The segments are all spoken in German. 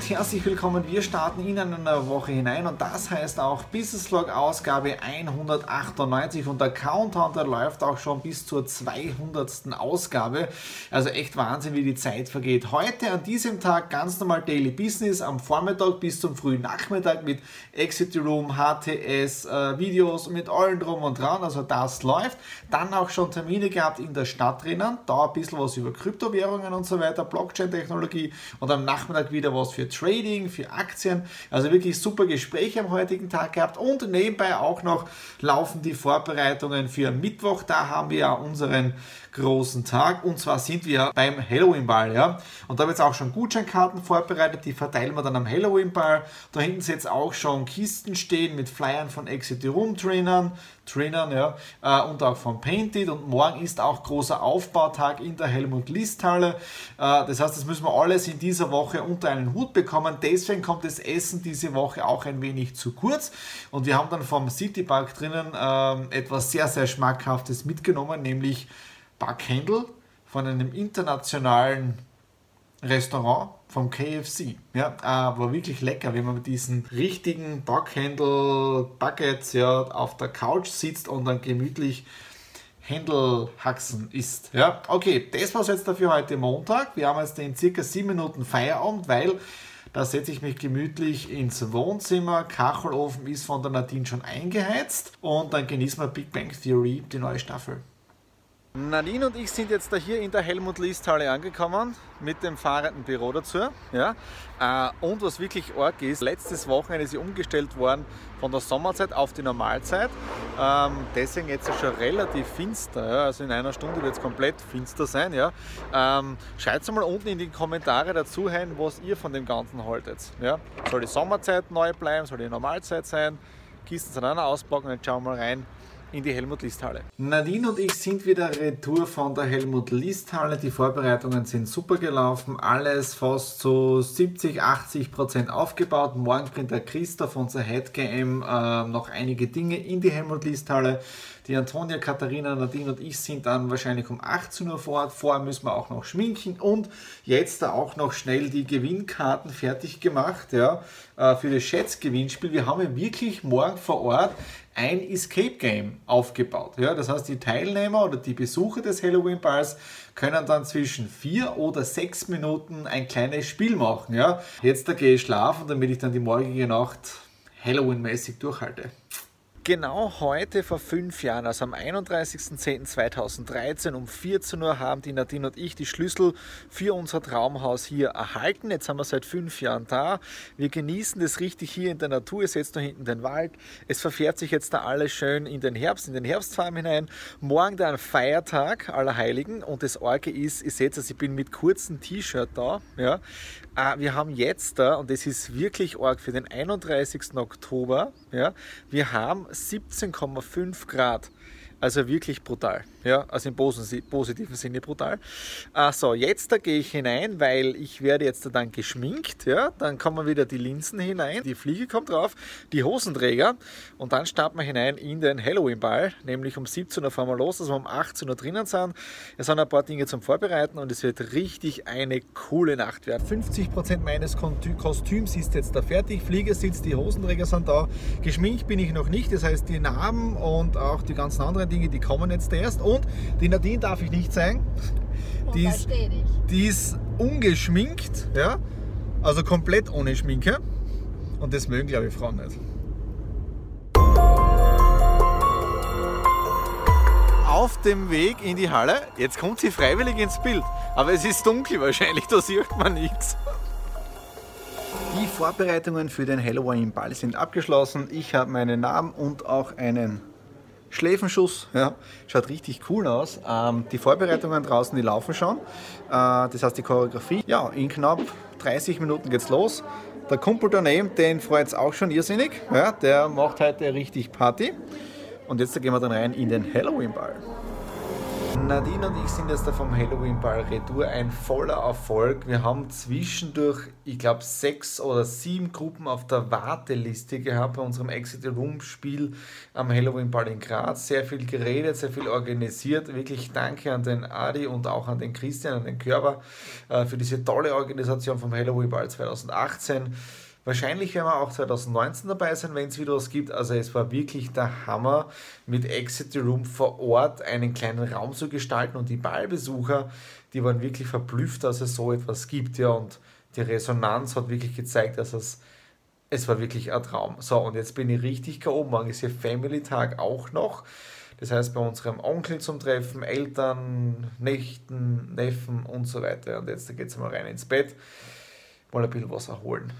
und herzlich willkommen. Wir starten in eine Woche hinein und das heißt auch Business Vlog Ausgabe 198 und der Countdown, der läuft auch schon bis zur 200. Ausgabe. Also echt Wahnsinn, wie die Zeit vergeht. Heute an diesem Tag ganz normal Daily Business am Vormittag bis zum frühen Nachmittag mit Exit Room, HTS, äh, Videos mit allen drum und dran. Also das läuft. Dann auch schon Termine gehabt in der Stadt drinnen. Da ein bisschen was über Kryptowährungen und so weiter, Blockchain-Technologie und am Nachmittag wieder was für Trading, für Aktien. Also wirklich super Gespräche am heutigen Tag gehabt und nebenbei auch noch laufen die Vorbereitungen für Mittwoch. Da haben wir ja unseren großen Tag. Und zwar sind wir beim Halloween-Ball. Ja? Und da wird es auch schon Gutscheinkarten vorbereitet, die verteilen wir dann am Halloween-Ball. Da hinten sind jetzt auch schon Kisten stehen mit Flyern von Exit Room Trainern, Trainern ja, äh, und auch von Painted. Und morgen ist auch großer Aufbautag in der Helmut List Halle. Äh, das heißt, das müssen wir alles in dieser Woche unter einen Hut bekommen. Deswegen kommt das Essen diese Woche auch ein wenig zu kurz. Und wir haben dann vom Citypark drinnen äh, etwas sehr, sehr Schmackhaftes mitgenommen, nämlich Backhandel von einem internationalen Restaurant vom KFC. Ja, äh, war wirklich lecker, wenn man mit diesen richtigen Backhandel Buckets ja, auf der Couch sitzt und dann gemütlich Händelhaxen isst. Ja, okay, das war es jetzt dafür heute Montag. Wir haben jetzt in circa sieben Minuten Feierabend, weil da setze ich mich gemütlich ins Wohnzimmer. Kachelofen ist von der Nadine schon eingeheizt und dann genießen wir Big Bang Theory, die neue Staffel. Nadine und ich sind jetzt da hier in der Helmut List Halle angekommen mit dem fahrenden Büro dazu. Ja. Äh, und was wirklich arg ist, letztes Wochenende ist sie umgestellt worden von der Sommerzeit auf die Normalzeit. Ähm, deswegen jetzt schon relativ finster. Also in einer Stunde wird es komplett finster sein. Ja. Ähm, Schreibt mal unten in die Kommentare dazu hin, was ihr von dem Ganzen haltet. Ja. Soll die Sommerzeit neu bleiben? Soll die Normalzeit sein? Kisten sind auch noch auspacken. Jetzt schauen wir mal rein, in die Helmut List Halle. Nadine und ich sind wieder retour von der Helmut List Halle. Die Vorbereitungen sind super gelaufen. Alles fast zu 70, 80 Prozent aufgebaut. Morgen bringt der Christoph, unser Head GM, äh, noch einige Dinge in die Helmut List Halle. Die Antonia, Katharina, Nadine und ich sind dann wahrscheinlich um 18 Uhr vor Ort. Vorher müssen wir auch noch schminken und jetzt da auch noch schnell die Gewinnkarten fertig gemacht ja, äh, für das Schätzgewinnspiel. Wir haben ja wirklich morgen vor Ort ein Escape Game aufgebaut. Ja, das heißt, die Teilnehmer oder die Besucher des Halloween Balls können dann zwischen vier oder sechs Minuten ein kleines Spiel machen. Ja. Jetzt da gehe ich schlafen, damit ich dann die morgige Nacht Halloween-mäßig durchhalte. Genau heute vor fünf Jahren, also am 31.10.2013 um 14 Uhr, haben die Nadine und ich die Schlüssel für unser Traumhaus hier erhalten. Jetzt haben wir seit fünf Jahren da. Wir genießen das richtig hier in der Natur. Ihr seht da hinten den Wald. Es verfährt sich jetzt da alles schön in den Herbst, in den Herbstfarm hinein. Morgen dann Feiertag aller Heiligen und das Orge ist, ihr seht es, ich bin mit kurzem T-Shirt da. Ja. Äh, wir haben jetzt da, und das ist wirklich arg für den 31. Oktober, ja, wir haben 17,5 Grad. Also wirklich brutal. Ja, also im positiven Sinne brutal. Also jetzt da gehe ich hinein, weil ich werde jetzt dann geschminkt. Ja, dann kommen wieder die Linsen hinein, die Fliege kommt drauf, die Hosenträger und dann starten wir hinein in den Halloween-Ball. Nämlich um 17 Uhr fahren wir los, dass wir um 18 Uhr drinnen sind. Es sind ein paar Dinge zum Vorbereiten und es wird richtig eine coole Nacht werden. 50% meines Kostüms ist jetzt da fertig. Fliege sitzt, die Hosenträger sind da. Geschminkt bin ich noch nicht, das heißt die Narben und auch die ganzen anderen Dinge, die kommen jetzt erst. Und die Nadine darf ich nicht zeigen. Die ist, die ist ungeschminkt, ja? also komplett ohne Schminke. Und das mögen, glaube ich, Frauen nicht. auf dem Weg in die Halle. Jetzt kommt sie freiwillig ins Bild. Aber es ist dunkel wahrscheinlich, da sieht man nichts. Die Vorbereitungen für den Halloween-Ball sind abgeschlossen. Ich habe meinen Namen und auch einen Schläfenschuss. Ja, schaut richtig cool aus. Ähm, die Vorbereitungen draußen, die laufen schon. Äh, das heißt die Choreografie. Ja, in knapp 30 Minuten geht's los. Der Kumpel daneben, den freut es auch schon irrsinnig. Ja, der macht heute richtig Party. Und jetzt gehen wir dann rein in den Halloween-Ball. Nadine und ich sind jetzt da vom Halloween Ball Retour ein voller Erfolg. Wir haben zwischendurch, ich glaube, sechs oder sieben Gruppen auf der Warteliste gehabt bei unserem Exit Room Spiel am Halloween Ball in Graz. Sehr viel geredet, sehr viel organisiert. Wirklich danke an den Adi und auch an den Christian, an den Körper äh, für diese tolle Organisation vom Halloween Ball 2018. Wahrscheinlich werden wir auch 2019 dabei sein, wenn es wieder was gibt. Also es war wirklich der Hammer, mit Exit the Room vor Ort einen kleinen Raum zu gestalten und die Ballbesucher, die waren wirklich verblüfft, dass es so etwas gibt. Ja, und die Resonanz hat wirklich gezeigt, dass es, es war wirklich ein Traum. So, und jetzt bin ich richtig oben. Morgen ist hier Family-Tag auch noch. Das heißt, bei unserem Onkel zum Treffen, Eltern, Nächten, Neffen und so weiter. Und jetzt geht es mal rein ins Bett, mal ein bisschen was erholen.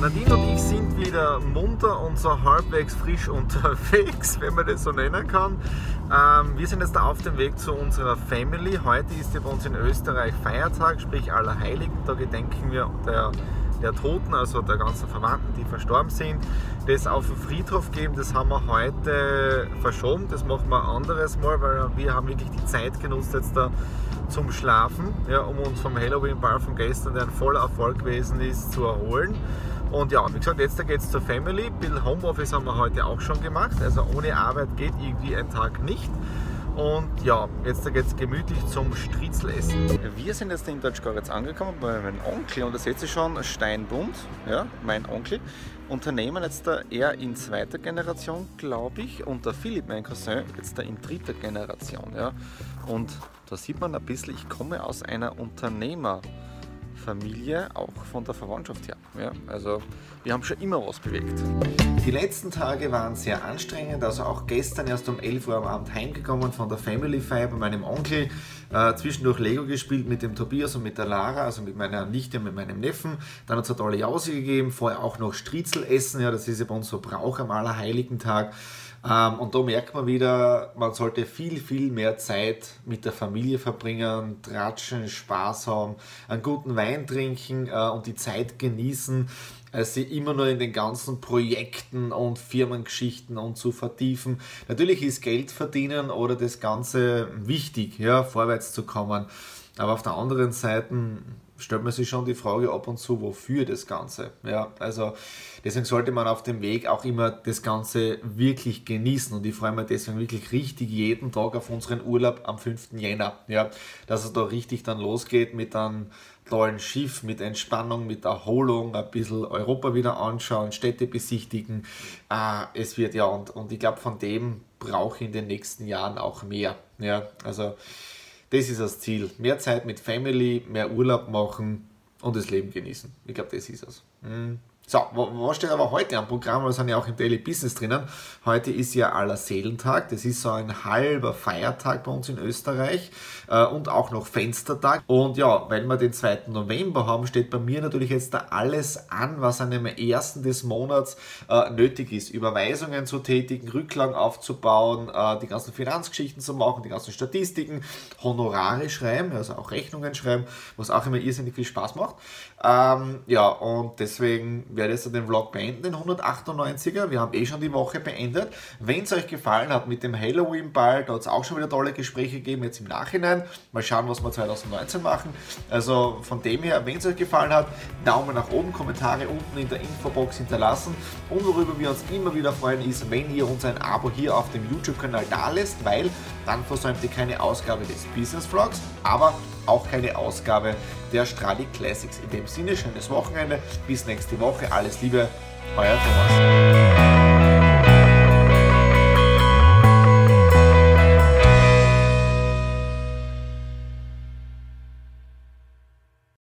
Nadine und ich sind wieder munter und so halbwegs frisch unterwegs, wenn man das so nennen kann. Ähm, wir sind jetzt auf dem Weg zu unserer Family. Heute ist ja bei uns in Österreich Feiertag, sprich Allerheiligen. Da gedenken wir der, der Toten, also der ganzen Verwandten, die verstorben sind. Das auf den Friedhof geben, das haben wir heute verschoben. Das machen wir ein anderes Mal, weil wir haben wirklich die Zeit genutzt jetzt da zum Schlafen, ja, um uns vom Halloween-Ball von gestern, der ein voller Erfolg gewesen ist, zu erholen. Und ja, wie gesagt, jetzt geht es zur Family. Ein bisschen Homeoffice haben wir heute auch schon gemacht. Also ohne Arbeit geht irgendwie ein Tag nicht. Und ja, jetzt geht es gemütlich zum Stritzelessen. Wir sind jetzt in Deutschgoritz angekommen bei meinem Onkel und da seht ihr schon Steinbund, ja, mein Onkel. Unternehmen jetzt da eher in zweiter Generation, glaube ich, und der Philipp, mein Cousin, jetzt da in dritter Generation. Ja. Und da sieht man ein bisschen, ich komme aus einer Unternehmer- Familie, auch von der Verwandtschaft her. Ja, also wir haben schon immer was bewegt. Die letzten Tage waren sehr anstrengend, also auch gestern erst um 11 Uhr am Abend heimgekommen von der Family Fire bei meinem Onkel. Äh, zwischendurch Lego gespielt mit dem Tobias und mit der Lara, also mit meiner Nichte und mit meinem Neffen. Dann hat es eine tolle Jause gegeben, vorher auch noch Striezel essen, ja, das ist ja bei uns so Brauch am Allerheiligen Tag. Ähm, und da merkt man wieder, man sollte viel, viel mehr Zeit mit der Familie verbringen, tratschen, Spaß haben, einen guten Wein trinken äh, und die Zeit genießen, als sie immer nur in den ganzen Projekten und Firmengeschichten und zu vertiefen. Natürlich ist Geld verdienen oder das Ganze wichtig, ja, vorwärts zu kommen. Aber auf der anderen Seite stellt man sich schon die Frage ab und zu, wofür das Ganze. Ja, also deswegen sollte man auf dem Weg auch immer das Ganze wirklich genießen und ich freue mich deswegen wirklich richtig jeden Tag auf unseren Urlaub am 5. Jänner. Ja, dass es da richtig dann losgeht mit einem tollen Schiff, mit Entspannung, mit Erholung, ein bisschen Europa wieder anschauen, Städte besichtigen. Äh, es wird ja, und, und ich glaube, von dem brauche ich in den nächsten Jahren auch mehr. Ja, also das ist das Ziel. Mehr Zeit mit Family, mehr Urlaub machen und das Leben genießen. Ich glaube, das ist es. Mhm. So, was steht aber heute am Programm? Wir sind ja auch im Daily Business drinnen. Heute ist ja Allerseelentag. Das ist so ein halber Feiertag bei uns in Österreich äh, und auch noch Fenstertag. Und ja, weil wir den 2. November haben, steht bei mir natürlich jetzt da alles an, was an dem ersten des Monats äh, nötig ist. Überweisungen zu tätigen, Rücklagen aufzubauen, äh, die ganzen Finanzgeschichten zu machen, die ganzen Statistiken, Honorare schreiben, also auch Rechnungen schreiben, was auch immer irrsinnig viel Spaß macht. Ähm, ja, und deswegen werde jetzt den Vlog beenden, den 198er. Wir haben eh schon die Woche beendet. Wenn es euch gefallen hat mit dem Halloween-Ball, da hat es auch schon wieder tolle Gespräche gegeben, jetzt im Nachhinein. Mal schauen, was wir 2019 machen. Also von dem her, wenn es euch gefallen hat, Daumen nach oben, Kommentare unten in der Infobox hinterlassen. Und worüber wir uns immer wieder freuen, ist, wenn ihr uns ein Abo hier auf dem YouTube-Kanal da lässt, weil dann versäumt ihr keine Ausgabe des Business Vlogs, aber auch keine Ausgabe der Stradi Classics. In dem Sinne, schönes Wochenende, bis nächste Woche, alles Liebe, euer Thomas.